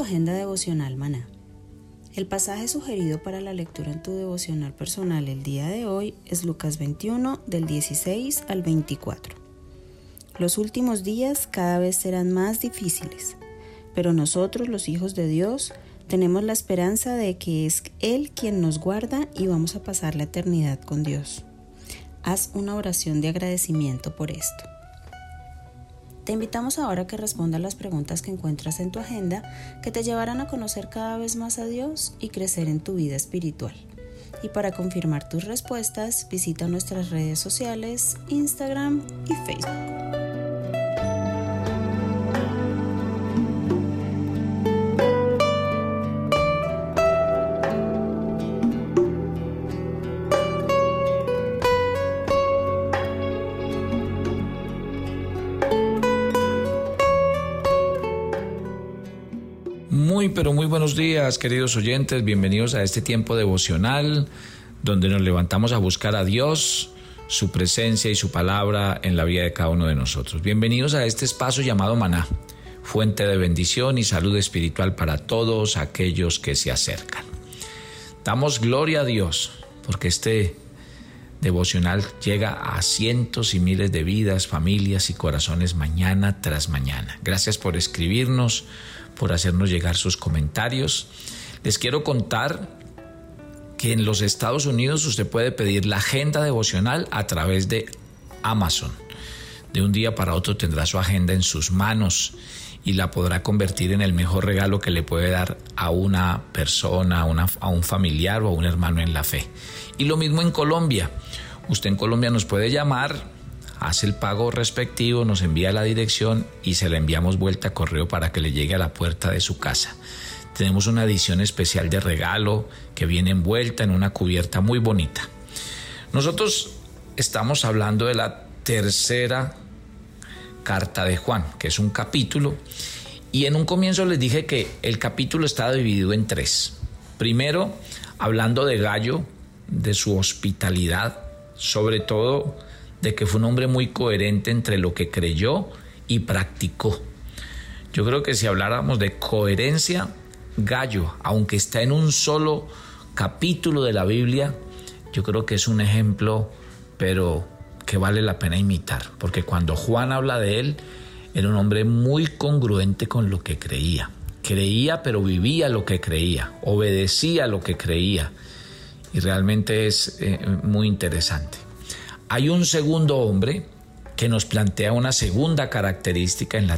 Tu agenda devocional, maná. El pasaje sugerido para la lectura en tu devocional personal el día de hoy es Lucas 21 del 16 al 24. Los últimos días cada vez serán más difíciles, pero nosotros los hijos de Dios tenemos la esperanza de que es Él quien nos guarda y vamos a pasar la eternidad con Dios. Haz una oración de agradecimiento por esto. Te invitamos ahora a que respondas las preguntas que encuentras en tu agenda que te llevarán a conocer cada vez más a Dios y crecer en tu vida espiritual. Y para confirmar tus respuestas, visita nuestras redes sociales, Instagram y Facebook. Buenos días, queridos oyentes. Bienvenidos a este tiempo devocional donde nos levantamos a buscar a Dios, su presencia y su palabra en la vida de cada uno de nosotros. Bienvenidos a este espacio llamado Maná, fuente de bendición y salud espiritual para todos aquellos que se acercan. Damos gloria a Dios porque este devocional llega a cientos y miles de vidas, familias y corazones mañana tras mañana. Gracias por escribirnos por hacernos llegar sus comentarios. Les quiero contar que en los Estados Unidos usted puede pedir la agenda devocional a través de Amazon. De un día para otro tendrá su agenda en sus manos y la podrá convertir en el mejor regalo que le puede dar a una persona, a, un familiar o a un hermano en la fe. Y lo mismo en Colombia. Usted en Colombia nos puede llamar hace el pago respectivo, nos envía la dirección y se la enviamos vuelta a correo para que le llegue a la puerta de su casa. Tenemos una edición especial de regalo que viene envuelta en una cubierta muy bonita. Nosotros estamos hablando de la tercera carta de Juan, que es un capítulo, y en un comienzo les dije que el capítulo está dividido en tres. Primero, hablando de Gallo, de su hospitalidad, sobre todo de que fue un hombre muy coherente entre lo que creyó y practicó. Yo creo que si habláramos de coherencia, Gallo, aunque está en un solo capítulo de la Biblia, yo creo que es un ejemplo, pero que vale la pena imitar, porque cuando Juan habla de él, era un hombre muy congruente con lo que creía. Creía, pero vivía lo que creía, obedecía lo que creía. Y realmente es eh, muy interesante. Hay un segundo hombre que nos plantea una segunda característica en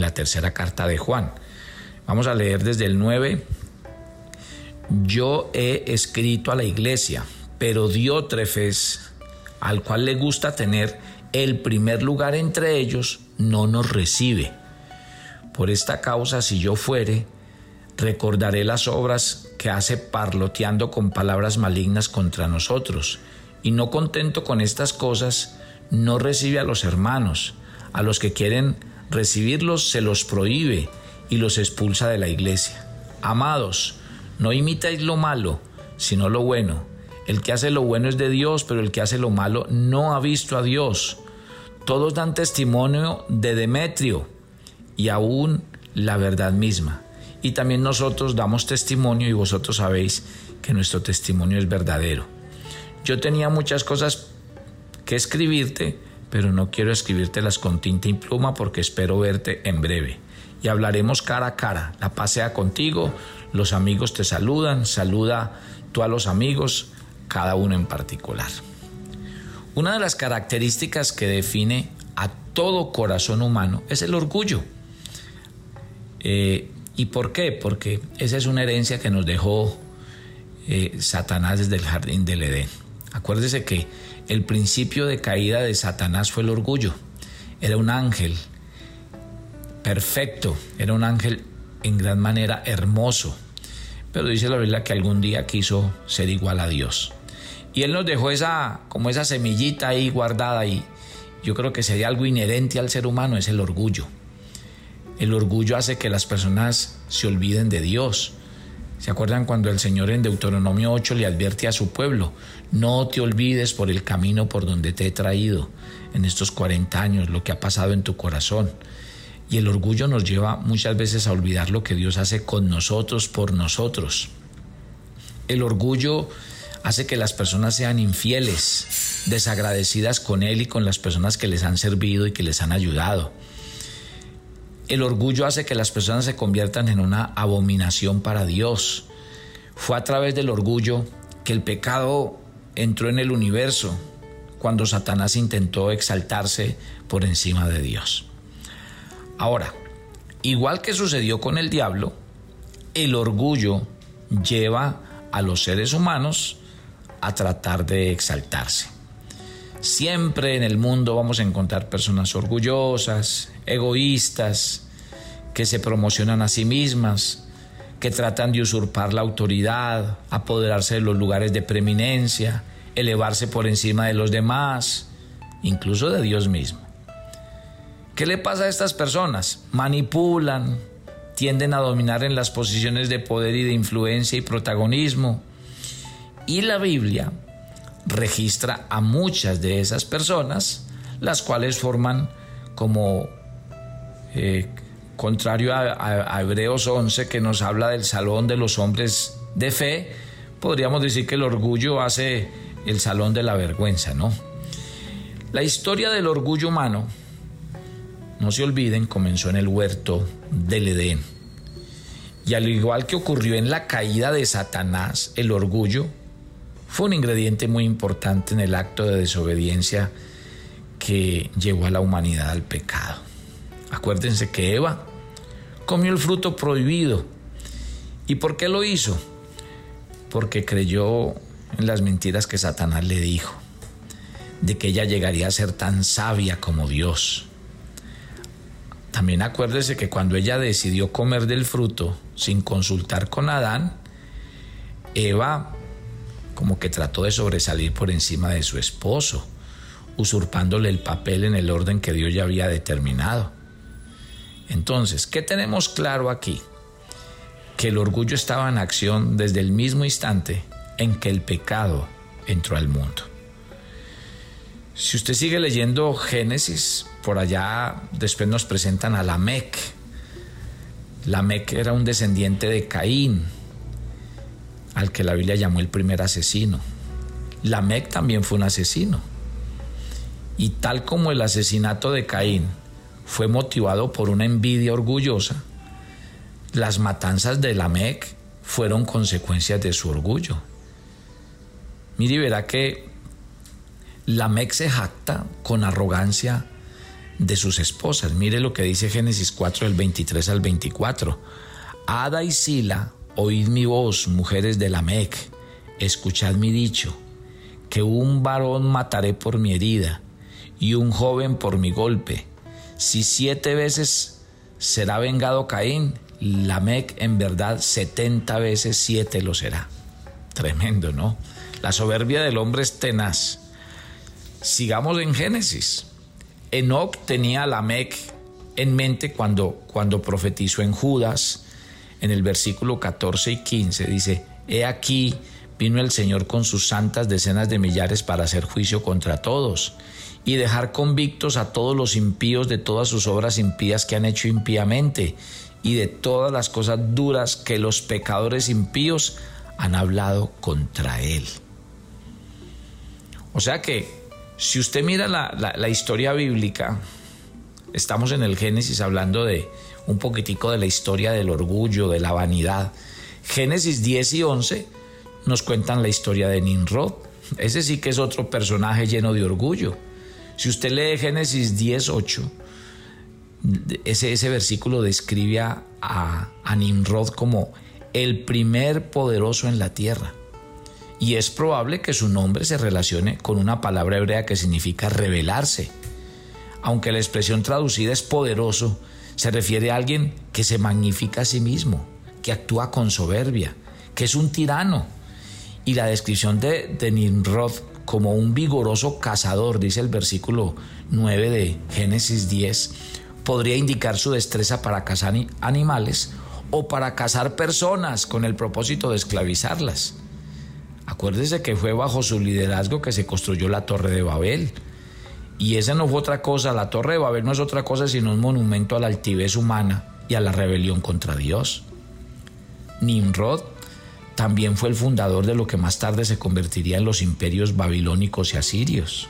la, tercera carta de Juan. Vamos a leer desde el 9. Yo he escrito a la iglesia, pero Diótrefes, al cual le gusta tener el primer lugar entre ellos, no nos recibe. Por esta causa, si yo fuere, recordaré las obras que hace parloteando con palabras malignas contra nosotros y no contento con estas cosas, no recibe a los hermanos. A los que quieren recibirlos se los prohíbe y los expulsa de la iglesia. Amados, no imitáis lo malo, sino lo bueno. El que hace lo bueno es de Dios, pero el que hace lo malo no ha visto a Dios. Todos dan testimonio de Demetrio y aún la verdad misma. y también nosotros damos testimonio y vosotros sabéis que nuestro testimonio es verdadero. Yo tenía muchas cosas que escribirte, pero no quiero escribírtelas con tinta y pluma porque espero verte en breve. Y hablaremos cara a cara. La pasea contigo, los amigos te saludan, saluda tú a los amigos, cada uno en particular. Una de las características que define a todo corazón humano es el orgullo. Eh, ¿Y por qué? Porque esa es una herencia que nos dejó eh, Satanás desde el jardín del Edén. Acuérdese que el principio de caída de Satanás fue el orgullo. Era un ángel perfecto, era un ángel en gran manera hermoso, pero dice la Biblia que algún día quiso ser igual a Dios. Y él nos dejó esa como esa semillita ahí guardada y yo creo que sería algo inherente al ser humano es el orgullo. El orgullo hace que las personas se olviden de Dios. ¿Se acuerdan cuando el Señor en Deuteronomio 8 le advierte a su pueblo, no te olvides por el camino por donde te he traído en estos 40 años, lo que ha pasado en tu corazón? Y el orgullo nos lleva muchas veces a olvidar lo que Dios hace con nosotros, por nosotros. El orgullo hace que las personas sean infieles, desagradecidas con Él y con las personas que les han servido y que les han ayudado. El orgullo hace que las personas se conviertan en una abominación para Dios. Fue a través del orgullo que el pecado entró en el universo cuando Satanás intentó exaltarse por encima de Dios. Ahora, igual que sucedió con el diablo, el orgullo lleva a los seres humanos a tratar de exaltarse. Siempre en el mundo vamos a encontrar personas orgullosas, egoístas, que se promocionan a sí mismas, que tratan de usurpar la autoridad, apoderarse de los lugares de preeminencia, elevarse por encima de los demás, incluso de Dios mismo. ¿Qué le pasa a estas personas? Manipulan, tienden a dominar en las posiciones de poder y de influencia y protagonismo. Y la Biblia registra a muchas de esas personas, las cuales forman como, eh, contrario a, Hebreos 11, que nos habla del salón de los hombres de fe, podríamos decir que el orgullo hace el salón de la vergüenza, ¿no? La historia del orgullo humano, no se olviden, comenzó en el huerto del Edén. Y al igual que ocurrió en la caída de Satanás, el orgullo fue un ingrediente muy importante en el acto de desobediencia que llevó a la humanidad al pecado. Acuérdense que Eva comió el fruto prohibido. ¿Y por qué lo hizo? Porque creyó en las mentiras que Satanás le dijo, de que ella llegaría a ser tan sabia como Dios. También acuérdese que cuando ella decidió comer del fruto sin consultar con Adán, Eva como que trató de sobresalir por encima de su esposo, usurpándole el papel en el orden que Dios ya había determinado. Entonces, ¿qué tenemos claro aquí? Que el orgullo estaba en acción desde el mismo instante en que el pecado entró al mundo. Si usted sigue leyendo Génesis, por allá después nos presentan a Lamec. Lamec era un descendiente de Caín, al que la Biblia llamó el primer asesino. Lamec también fue un asesino. Y tal como el asesinato de Caín fue motivado por una envidia orgullosa, las matanzas de Lamec fueron consecuencias de su orgullo. Mire, verá que Lamec se jacta con arrogancia de sus esposas. Mire lo que dice Génesis 4, del 23 al 24. Ada y Sila Oíd mi voz, mujeres de la Mec, escuchad mi dicho, que un varón mataré por mi herida y un joven por mi golpe. Si siete veces será vengado Caín, Lamec en verdad setenta veces siete lo será. Tremendo, ¿no? La soberbia del hombre es tenaz. Sigamos en Génesis. Enoch tenía a Lamec en mente cuando, cuando profetizó en Judas en el versículo 14 y 15 dice, He aquí, vino el Señor con sus santas decenas de millares para hacer juicio contra todos y dejar convictos a todos los impíos de todas sus obras impías que han hecho impíamente y de todas las cosas duras que los pecadores impíos han hablado contra él. O sea que si usted mira la, historia bíblica, estamos en el Génesis hablando de un poquitico de la historia del orgullo, de la vanidad. Génesis 10 y 11 nos cuentan la historia de Nimrod. Ese sí que es otro personaje lleno de orgullo. Si usted lee Génesis 10, 8, ese, ese versículo describe a, a Nimrod como el primer poderoso en la tierra. Y es probable que su nombre se relacione con una palabra hebrea que significa revelarse. Aunque la expresión traducida es poderoso, se refiere a alguien que se magnifica a sí mismo, que actúa con soberbia, que es un tirano. Y la descripción de, de Nimrod como un vigoroso cazador, dice el versículo 9 de Génesis 10, podría indicar su destreza para cazar animales o para cazar personas con el propósito de esclavizarlas. Acuérdese que fue bajo su liderazgo que se construyó la Torre de Babel. Y esa no fue otra cosa, la Torre de Babel no es otra cosa sino un monumento a la altivez humana y a la rebelión contra Dios. Nimrod también fue el fundador de lo que más tarde se convertiría en los imperios babilónicos y asirios.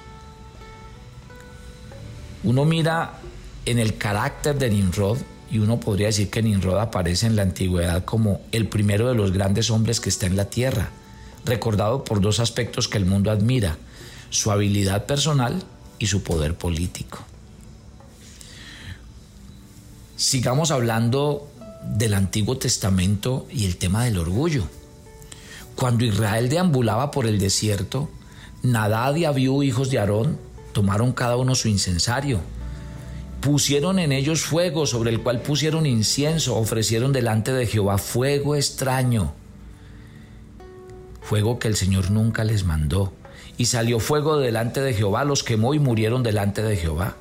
Uno mira en el carácter de Nimrod y uno podría decir que Nimrod aparece en la antigüedad como el primero de los grandes hombres que está en la tierra, recordado por dos aspectos que el mundo admira, su habilidad personal y su poder político. Sigamos hablando del Antiguo Testamento y el tema del orgullo. Cuando Israel deambulaba por el desierto, Nadad y Abiú, hijos de Aarón, tomaron cada uno su incensario pusieron en ellos fuego sobre el cual pusieron incienso, ofrecieron delante de Jehová fuego extraño, fuego que el Señor nunca les mandó. Y salió fuego delante de Jehová, los quemó y murieron delante de Jehová.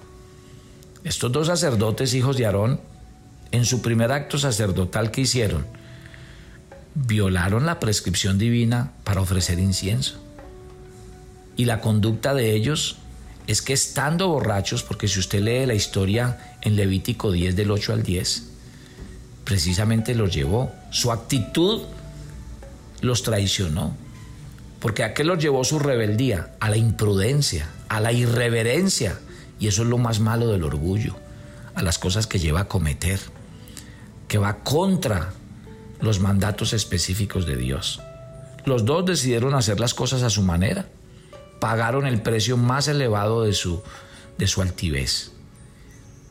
Estos dos sacerdotes, hijos de Aarón, en su primer acto sacerdotal que hicieron, violaron la prescripción divina para ofrecer incienso. Y la conducta de ellos es que estando borrachos, porque si usted lee la historia en Levítico 10 del 8 al 10, precisamente los llevó. Su actitud los traicionó. Porque a qué los llevó su rebeldía? A la imprudencia, a la irreverencia. Y eso es lo más malo del orgullo, a las cosas que lleva a cometer, que va contra los mandatos específicos de Dios. Los dos decidieron hacer las cosas a su manera pagaron el precio más elevado de su, de su altivez.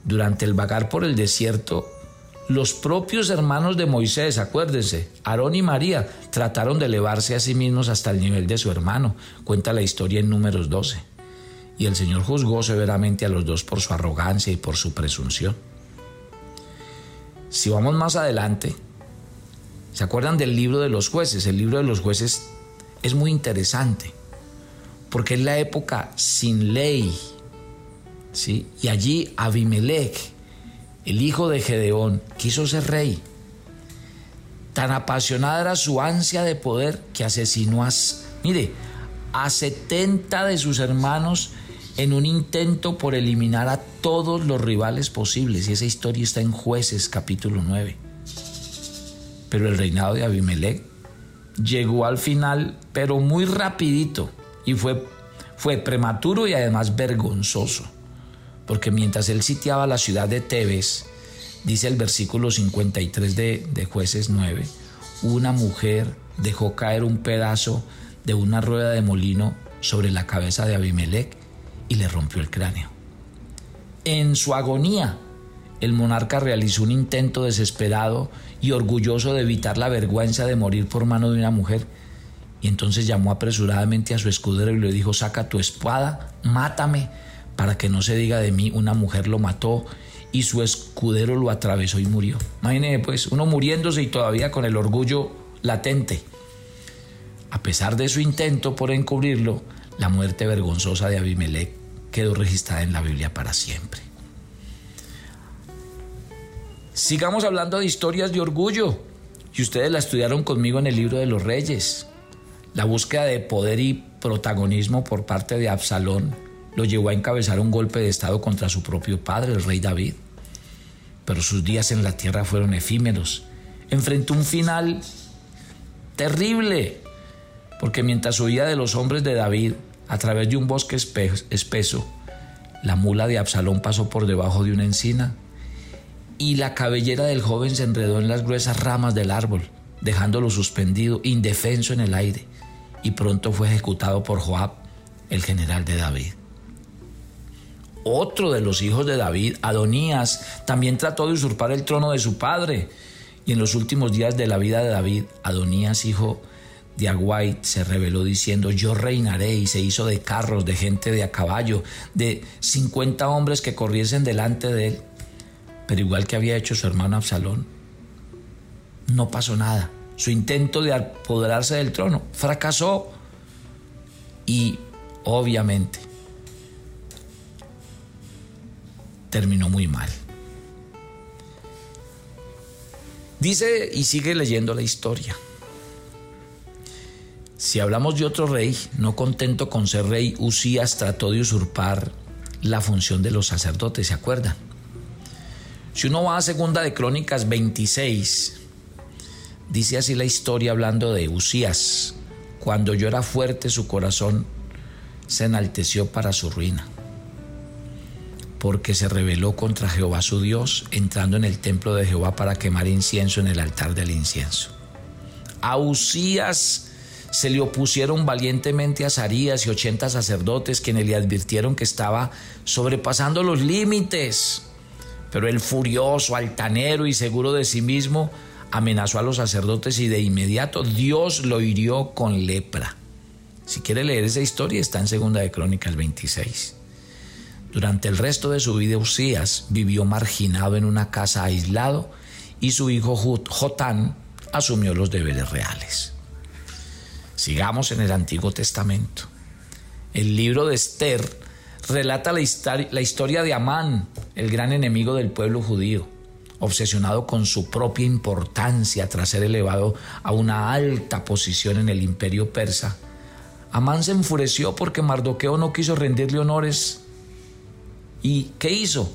Durante el vagar por el desierto, los propios hermanos de Moisés, acuérdense, Aarón y María, trataron de elevarse a sí mismos hasta el nivel de su hermano. Cuenta la historia en números 12. Y el Señor juzgó severamente a los dos por su arrogancia y por su presunción. Si vamos más adelante, ¿se acuerdan del libro de los jueces? El libro de los jueces es muy interesante porque es la época sin ley. ¿sí? Y allí Abimelech, el hijo de Gedeón, quiso ser rey. Tan apasionada era su ansia de poder que asesinó a, mire, a 70 de sus hermanos en un intento por eliminar a todos los rivales posibles. Y esa historia está en Jueces capítulo 9. Pero el reinado de Abimelech llegó al final, pero muy rapidito y fue, fue prematuro y además vergonzoso, porque mientras él sitiaba la ciudad de Tebes, dice el versículo 53 de, de jueces 9, una mujer dejó caer un pedazo de una rueda de molino sobre la cabeza de Abimelech y le rompió el cráneo. En su agonía, el monarca realizó un intento desesperado y orgulloso de evitar la vergüenza de morir por mano de una mujer y entonces llamó apresuradamente a su escudero y le dijo, saca tu espada, mátame, para que no se diga de mí, una mujer lo mató y su escudero lo atravesó y murió. Imagínese pues, uno muriéndose y todavía con el orgullo latente. A pesar de su intento por encubrirlo, la muerte vergonzosa de Abimelech quedó registrada en la Biblia para siempre. Sigamos hablando de historias de orgullo, y ustedes la estudiaron conmigo en el libro de los reyes. La búsqueda de poder y protagonismo por parte de Absalón lo llevó a encabezar un golpe de Estado contra su propio padre, el rey David. pero sus días en la tierra fueron efímeros. Enfrentó un final terrible, porque mientras huía de los hombres de David a través de un bosque espeso, la mula de Absalón pasó por debajo de una encina y la cabellera del joven se enredó en las gruesas ramas del árbol, dejándolo suspendido, indefenso en el aire, y pronto fue ejecutado por Joab, el general de David. Otro de los hijos de David, Adonías, también trató de usurpar el trono de su padre, y en los últimos días de la vida de David, Adonías, hijo de Aguay, se reveló diciendo, yo reinaré, y se hizo de carros, de gente de a caballo, de 50 hombres que corriesen delante de él. Pero igual que había hecho su hermano Absalón, no pasó nada. Su intento de apoderarse del trono fracasó. Y obviamente terminó muy mal. Dice y sigue leyendo la historia. Si hablamos de otro rey, no contento con ser rey, Usías trató de usurpar la función de los sacerdotes, ¿se acuerdan? Si uno va a segunda de Crónicas 26, dice así la historia hablando de Usías. Cuando yo era fuerte, su corazón se enalteció para su ruina, porque se rebeló contra Jehová su Dios, entrando en el templo de Jehová para quemar incienso en el altar del incienso. A Usías se le opusieron valientemente a Sarías y ochenta sacerdotes quienes le advirtieron que estaba sobrepasando los límites pero el furioso, altanero y seguro de sí mismo amenazó a los sacerdotes y de inmediato Dios lo hirió con lepra. Si quiere leer esa historia está en Segunda de Crónicas 26. Durante el resto de su vida Usías vivió marginado en una casa aislado y su hijo Jotán asumió los deberes reales. Sigamos en el Antiguo Testamento. El libro de Esther relata la, la historia de Amán, el gran enemigo del pueblo judío, obsesionado con su propia importancia tras ser elevado a una alta posición en el imperio persa. Amán se enfureció porque Mardoqueo no quiso rendirle honores. ¿Y qué hizo?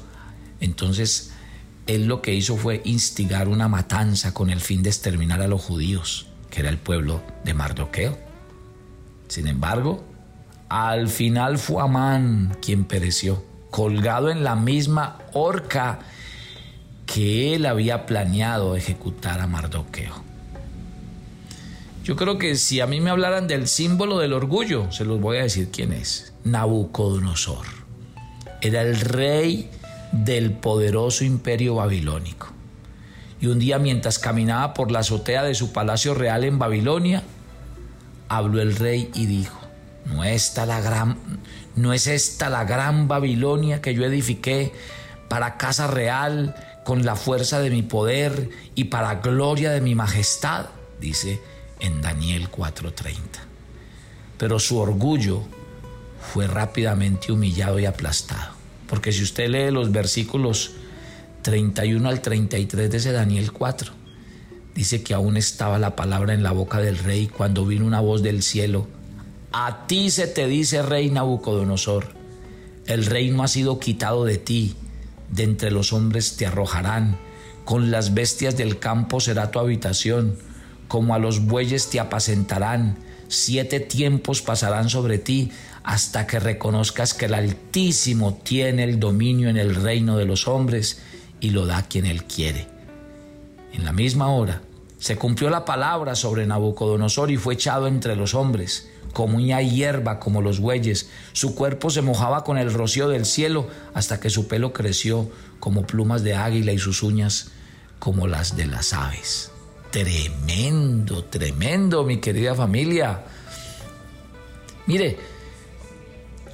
Entonces, él lo que hizo fue instigar una matanza con el fin de exterminar a los judíos, que era el pueblo de Mardoqueo. Sin embargo, al final fue Amán quien pereció, colgado en la misma horca que él había planeado ejecutar a Mardoqueo. Yo creo que si a mí me hablaran del símbolo del orgullo, se los voy a decir quién es. Nabucodonosor. Era el rey del poderoso imperio babilónico. Y un día mientras caminaba por la azotea de su palacio real en Babilonia, habló el rey y dijo, no, la gran, no es esta la gran Babilonia que yo edifiqué para casa real con la fuerza de mi poder y para gloria de mi majestad, dice en Daniel 4:30. Pero su orgullo fue rápidamente humillado y aplastado. Porque si usted lee los versículos 31 al 33 de ese Daniel 4, dice que aún estaba la palabra en la boca del rey cuando vino una voz del cielo a ti se te dice, rey Nabucodonosor, el reino ha sido quitado de ti, de entre los hombres te arrojarán, con las bestias del campo será tu habitación, como a los bueyes te apacentarán, siete tiempos pasarán sobre ti, hasta que reconozcas que el Altísimo tiene el dominio en el reino de los hombres y lo da quien él quiere. En la misma hora se cumplió la palabra sobre Nabucodonosor y fue echado entre los hombres comía hierba como los bueyes, su cuerpo se mojaba con el rocío del cielo hasta que su pelo creció como plumas de águila y sus uñas como las de las aves. Tremendo, tremendo, mi querida familia. Mire,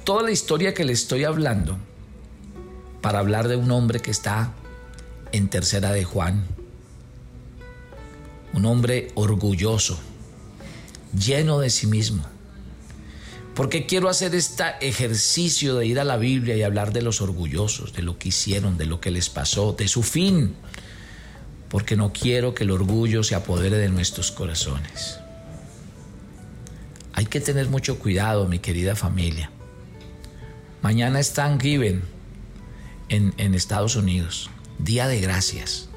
toda la historia que le estoy hablando, para hablar de un hombre que está en tercera de Juan, un hombre orgulloso, lleno de sí mismo, ¿Por qué quiero hacer este ejercicio de ir a la Biblia y hablar de los orgullosos, de lo que hicieron, de lo que les pasó, de su fin? Porque no quiero que el orgullo se apodere de nuestros corazones. Hay que tener mucho cuidado, mi querida familia. Mañana es Thanksgiving en, en Estados Unidos. día de gracias.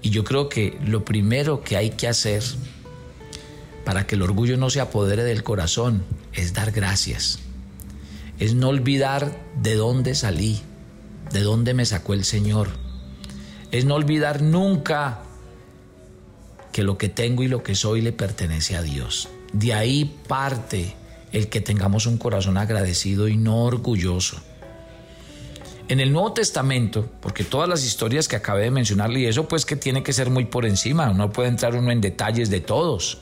Y yo creo que lo primero que hay que hacer para que el orgullo no se apodere del corazón es dar gracias. Es no olvidar de dónde salí, de dónde me sacó el Señor. Es no olvidar nunca que lo que tengo y lo que soy le pertenece a Dios. De ahí parte el que tengamos un corazón agradecido y no orgulloso. En el Nuevo Testamento, porque todas las historias que acabé de mencionarle, y eso pues que tiene que ser muy por encima, no puede entrar uno en detalles de todos.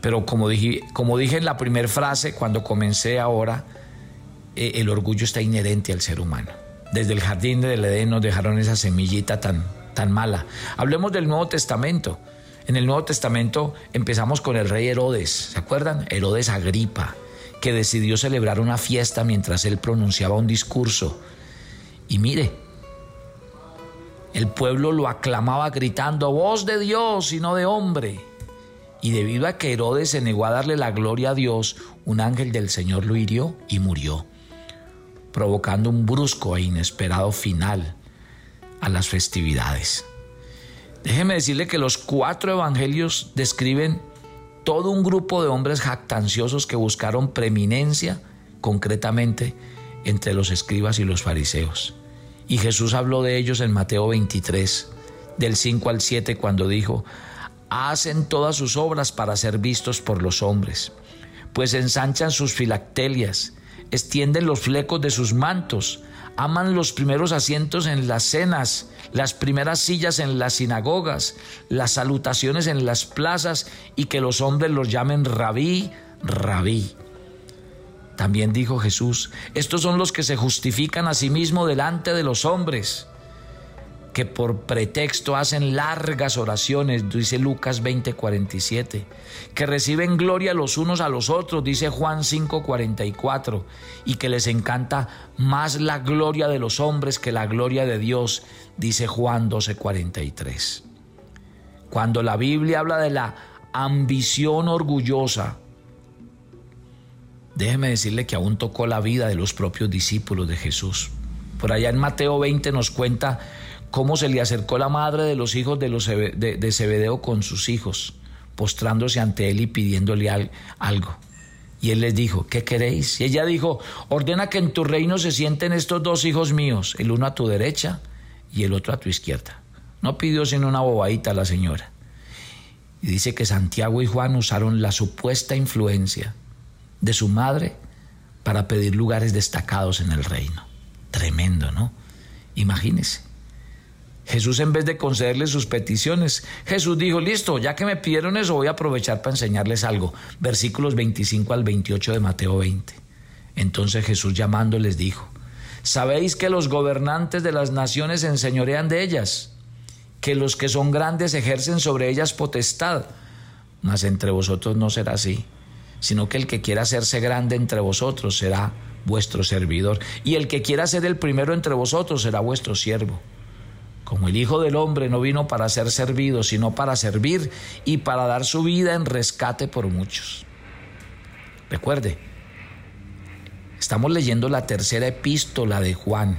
Pero como dije, como dije en la primera frase, cuando comencé ahora, eh, el orgullo está inherente al ser humano. Desde el jardín del Edén nos dejaron esa semillita tan, tan mala. Hablemos del Nuevo Testamento. En el Nuevo Testamento empezamos con el rey Herodes, ¿se acuerdan? Herodes Agripa, que decidió celebrar una fiesta mientras él pronunciaba un discurso. Y mire, el pueblo lo aclamaba gritando, voz de Dios y no de hombre. Y debido a que Herodes se negó a darle la gloria a Dios, un ángel del Señor lo hirió y murió, provocando un brusco e inesperado final a las festividades. Déjeme decirle que los cuatro evangelios describen todo un grupo de hombres jactanciosos que buscaron preeminencia, concretamente entre los escribas y los fariseos. Y Jesús habló de ellos en Mateo 23, del 5 al 7, cuando dijo, hacen todas sus obras para ser vistos por los hombres, pues ensanchan sus filactelias, extienden los flecos de sus mantos, aman los primeros asientos en las cenas, las primeras sillas en las sinagogas, las salutaciones en las plazas y que los hombres los llamen rabí, rabí. También dijo Jesús, estos son los que se justifican a sí mismos delante de los hombres que por pretexto hacen largas oraciones, dice Lucas 20:47, que reciben gloria los unos a los otros, dice Juan 5:44, y que les encanta más la gloria de los hombres que la gloria de Dios, dice Juan 12:43. Cuando la Biblia habla de la ambición orgullosa, déjeme decirle que aún tocó la vida de los propios discípulos de Jesús. Por allá en Mateo 20 nos cuenta cómo se le acercó la madre de los hijos de, los, de, Zebedeo con sus hijos, postrándose ante él y pidiéndole algo. Y él les dijo, ¿qué queréis? Y ella dijo, ordena que en tu reino se sienten estos dos hijos míos, el uno a tu derecha y el otro a tu izquierda. No pidió sino una bobadita a la señora. Y dice que Santiago y Juan usaron la supuesta influencia de su madre para pedir lugares destacados en el reino. Tremendo, ¿no? Imagínese. Jesús en vez de concederles sus peticiones, Jesús dijo, listo, ya que me pidieron eso, voy a aprovechar para enseñarles algo. Versículos 25 al 28 de Mateo 20. Entonces Jesús llamándoles dijo, ¿sabéis que los gobernantes de las naciones se enseñorean de ellas? Que los que son grandes ejercen sobre ellas potestad. Mas entre vosotros no será así, sino que el que quiera hacerse grande entre vosotros será vuestro servidor, y el que quiera ser el primero entre vosotros será vuestro siervo como el Hijo del Hombre no vino para ser servido, sino para servir y para dar su vida en rescate por muchos. Recuerde, estamos leyendo la tercera epístola de Juan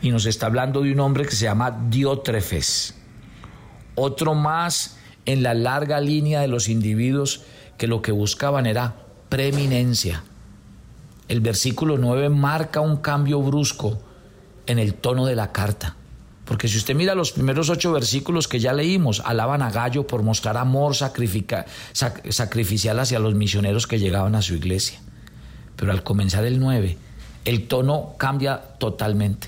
y nos está hablando de un hombre que se llama Diótrefes, otro más en la larga línea de los individuos que lo que buscaban era preeminencia. El versículo 9 marca un cambio brusco en el tono de la carta. Porque si usted mira los primeros ocho versículos que ya leímos, alaban a Gallo por mostrar amor sacrificial hacia los misioneros que llegaban a su iglesia. Pero al comenzar el 9, el tono cambia totalmente.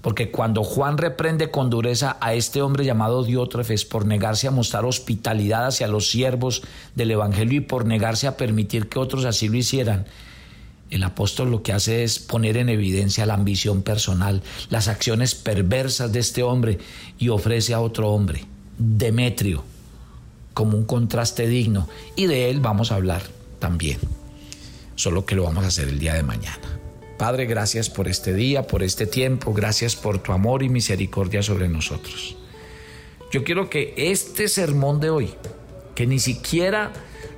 Porque cuando Juan reprende con dureza a este hombre llamado Diótrefes por negarse a mostrar hospitalidad hacia los siervos del Evangelio y por negarse a permitir que otros así lo hicieran, el apóstol lo que hace es poner en evidencia la ambición personal, las acciones perversas de este hombre y ofrece a otro hombre, Demetrio, como un contraste digno. Y de él vamos a hablar también, solo que lo vamos a hacer el día de mañana. Padre, gracias por este día, por este tiempo, gracias por tu amor y misericordia sobre nosotros. Yo quiero que este sermón de hoy, que ni siquiera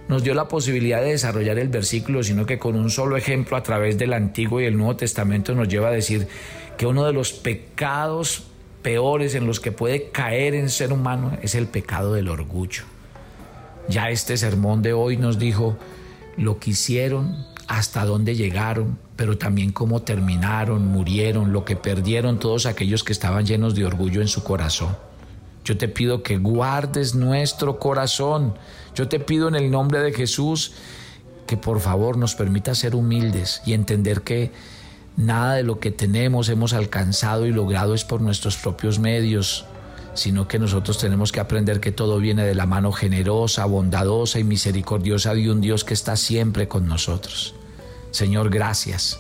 nos dio la posibilidad de desarrollar el versículo, sino que con un solo ejemplo a través del Antiguo y el Nuevo Testamento nos lleva a decir que uno de los pecados peores en los que puede caer en ser humano es el pecado del orgullo. Ya este sermón de hoy nos dijo lo que hicieron, hasta dónde llegaron, pero también cómo terminaron, murieron, lo que perdieron todos aquellos que estaban llenos de orgullo en su corazón. Yo te pido que guardes nuestro corazón. Yo te pido en el nombre de Jesús que por favor nos permita ser humildes y entender que nada de lo que tenemos hemos alcanzado y logrado es por nuestros propios medios, sino que nosotros tenemos que aprender que todo viene de la mano generosa, bondadosa y misericordiosa de un Dios que está siempre con nosotros. Señor, gracias.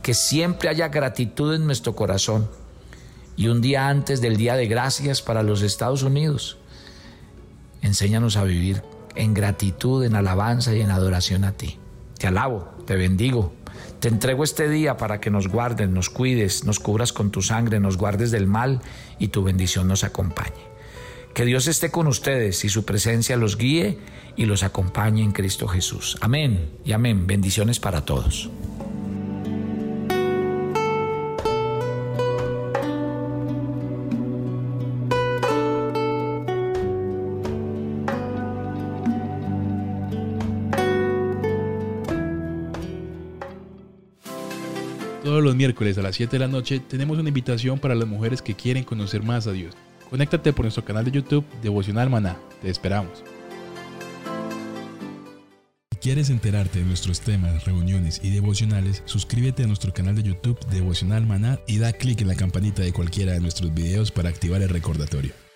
Que siempre haya gratitud en nuestro corazón. Y un día antes del Día de Gracias para los Estados Unidos, enséñanos a vivir en gratitud, en alabanza y en adoración a ti. Te alabo, te bendigo. Te entrego este día para que nos guardes, nos cuides, nos cubras con tu sangre, nos guardes del mal y tu bendición nos acompañe. Que Dios esté con ustedes y su presencia los guíe y los acompañe en Cristo Jesús. Amén y amén. Bendiciones para todos. Todos los miércoles a las 7 de la noche tenemos una invitación para las mujeres que quieren conocer más a Dios. Conéctate por nuestro canal de YouTube Devocional Maná. Te esperamos. Si quieres enterarte de nuestros temas, reuniones y devocionales, suscríbete a nuestro canal de YouTube Devocional Maná y da clic en la campanita de cualquiera de nuestros videos para activar el recordatorio.